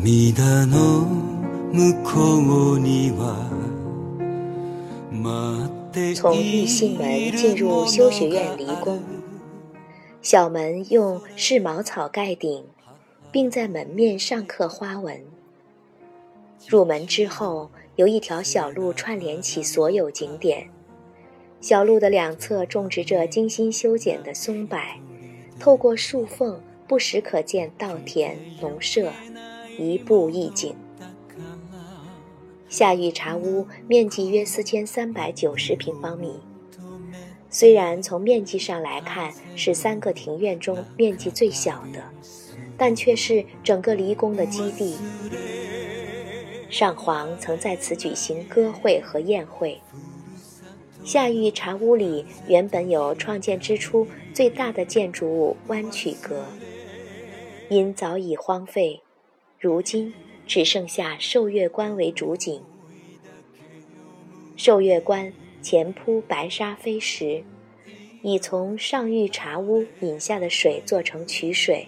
涙の向こうには从玉信门进入修学院离宫，小门用柿茅草盖顶，并在门面上刻花纹。入门之后，有一条小路串联起所有景点。小路的两侧种植着精心修剪的松柏，透过树缝，不时可见稻田、农舍， 一步一景。夏玉茶屋面积约四千三百九十平方米，虽然从面积上来看是三个庭院中面积最小的，但却是整个离宫的基地。上皇曾在此举行歌会和宴会。夏玉茶屋里原本有创建之初最大的建筑物弯曲阁，因早已荒废，如今。只剩下寿月观为主景。寿月观前铺白沙飞石，以从上玉茶屋引下的水做成取水，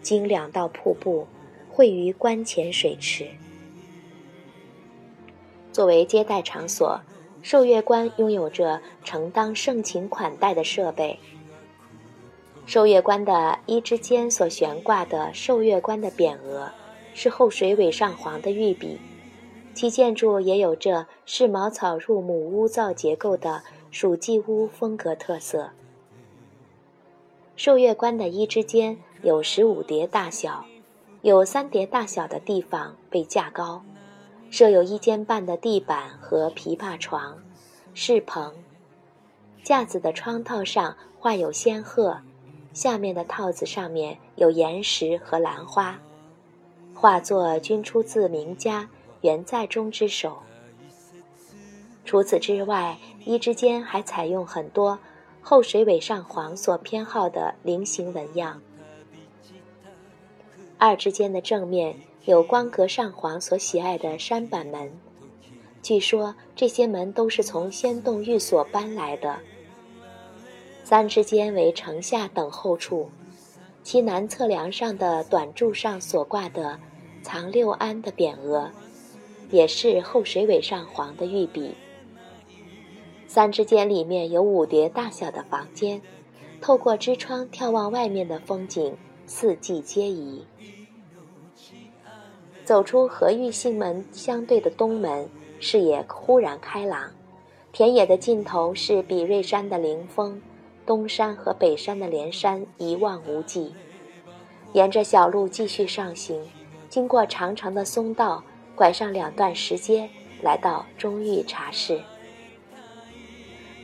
经两道瀑布汇于观前水池。作为接待场所，寿月观拥有着承当盛情款待的设备。寿月观的一之间所悬挂的寿月观的匾额。是后水尾上皇的御笔，其建筑也有着是茅草入母屋造结构的蜀记屋风格特色。寿月观的一之间有十五叠大小，有三叠大小的地方被架高，设有一间半的地板和琵琶床、饰棚，架子的窗套上画有仙鹤，下面的套子上面有岩石和兰花。画作均出自名家袁在中之手。除此之外，一之间还采用很多后水尾上皇所偏好的菱形纹样。二之间的正面有光格上皇所喜爱的山板门，据说这些门都是从仙洞寓所搬来的。三之间为城下等候处，其南侧梁上的短柱上所挂的。藏六安的匾额，也是后水尾上皇的御笔。三之间里面有五叠大小的房间，透过支窗眺望外面的风景，四季皆宜。走出和玉信门相对的东门，视野忽然开朗，田野的尽头是比瑞山的灵峰，东山和北山的连山一望无际。沿着小路继续上行。经过长长的松道，拐上两段石阶，来到中玉茶室。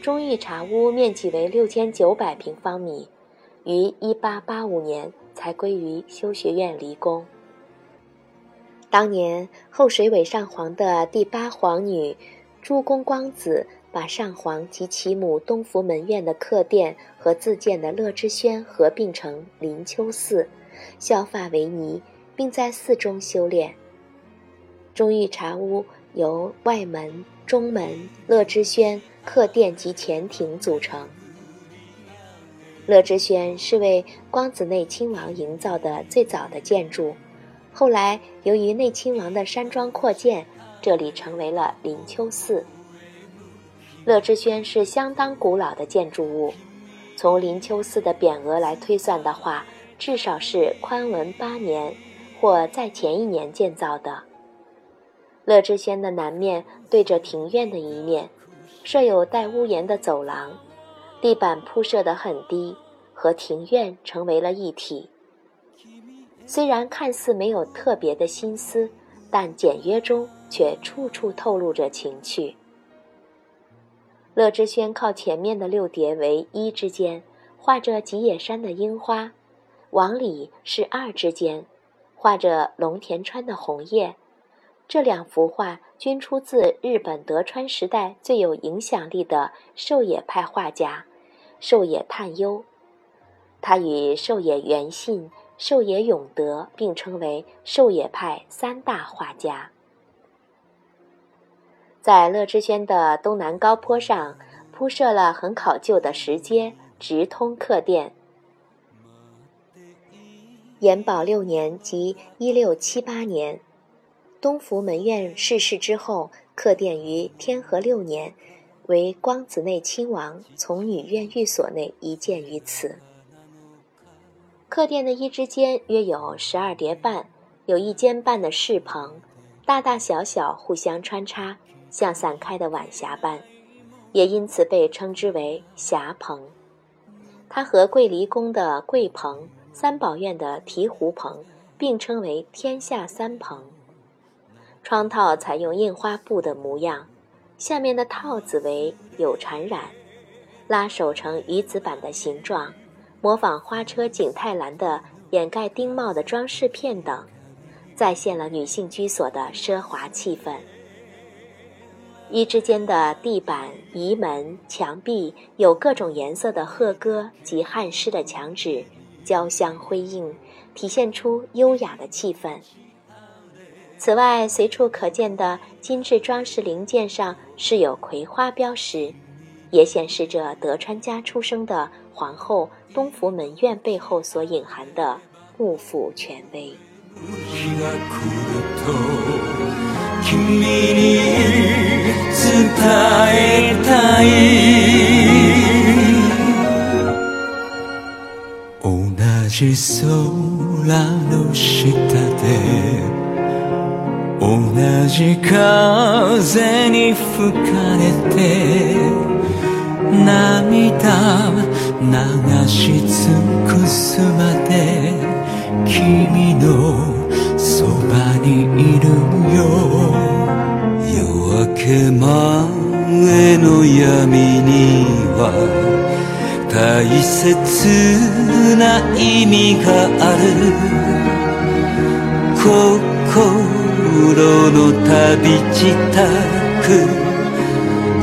中玉茶屋面积为六千九百平方米，于一八八五年才归于修学院离宫。当年后水尾上皇的第八皇女朱公光子，把上皇及其母东福门院的客殿和自建的乐之轩合并成灵丘寺，削发为尼。并在寺中修炼。中玉茶屋由外门、中门、乐之轩、客殿及前庭组成。乐之轩是为光子内亲王营造的最早的建筑，后来由于内亲王的山庄扩建，这里成为了灵丘寺。乐之轩是相当古老的建筑物，从灵丘寺的匾额来推算的话，至少是宽文八年。或在前一年建造的。乐之轩的南面对着庭院的一面，设有带屋檐的走廊，地板铺设得很低，和庭院成为了一体。虽然看似没有特别的心思，但简约中却处处透露着情趣。乐之轩靠前面的六叠为一之间，画着吉野山的樱花，往里是二之间。画着龙田川的红叶，这两幅画均出自日本德川时代最有影响力的狩野派画家狩野探幽。他与狩野元信、狩野永德并称为狩野派三大画家。在乐之轩的东南高坡上铺设了很考究的石阶，直通客殿。延保六年即一六七八年，东福门院逝世之后，客殿于天和六年，为光子内亲王从女院寓所内移建于此。客殿的一之间约有十二叠半，有一间半的室棚，大大小小互相穿插，像散开的晚霞般，也因此被称之为霞棚。它和桂离宫的桂棚。三宝院的醍醐棚并称为天下三棚。窗套采用印花布的模样，下面的套子为有缠染，拉手成鱼子板的形状，模仿花车景泰蓝的掩盖丁帽的装饰片等，再现了女性居所的奢华气氛。一之间的地板、移门、墙壁有各种颜色的鹤歌及汉诗的墙纸。交相辉映，体现出优雅的气氛。此外，随处可见的精致装饰零件上是有葵花标识，也显示着德川家出生的皇后东福门院背后所隐含的幕府权威。君に伝えたい。同じ空の下で同じ風に吹かれて涙流し尽くすまで君のの闇には大切な意味がある。心の旅自宅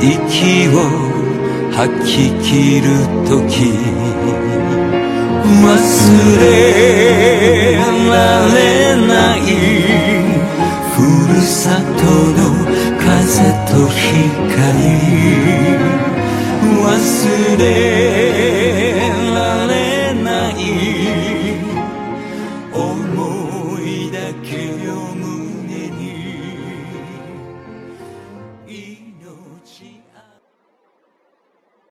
息を吐き切る時。忘れられないふるさとの風と光忘れ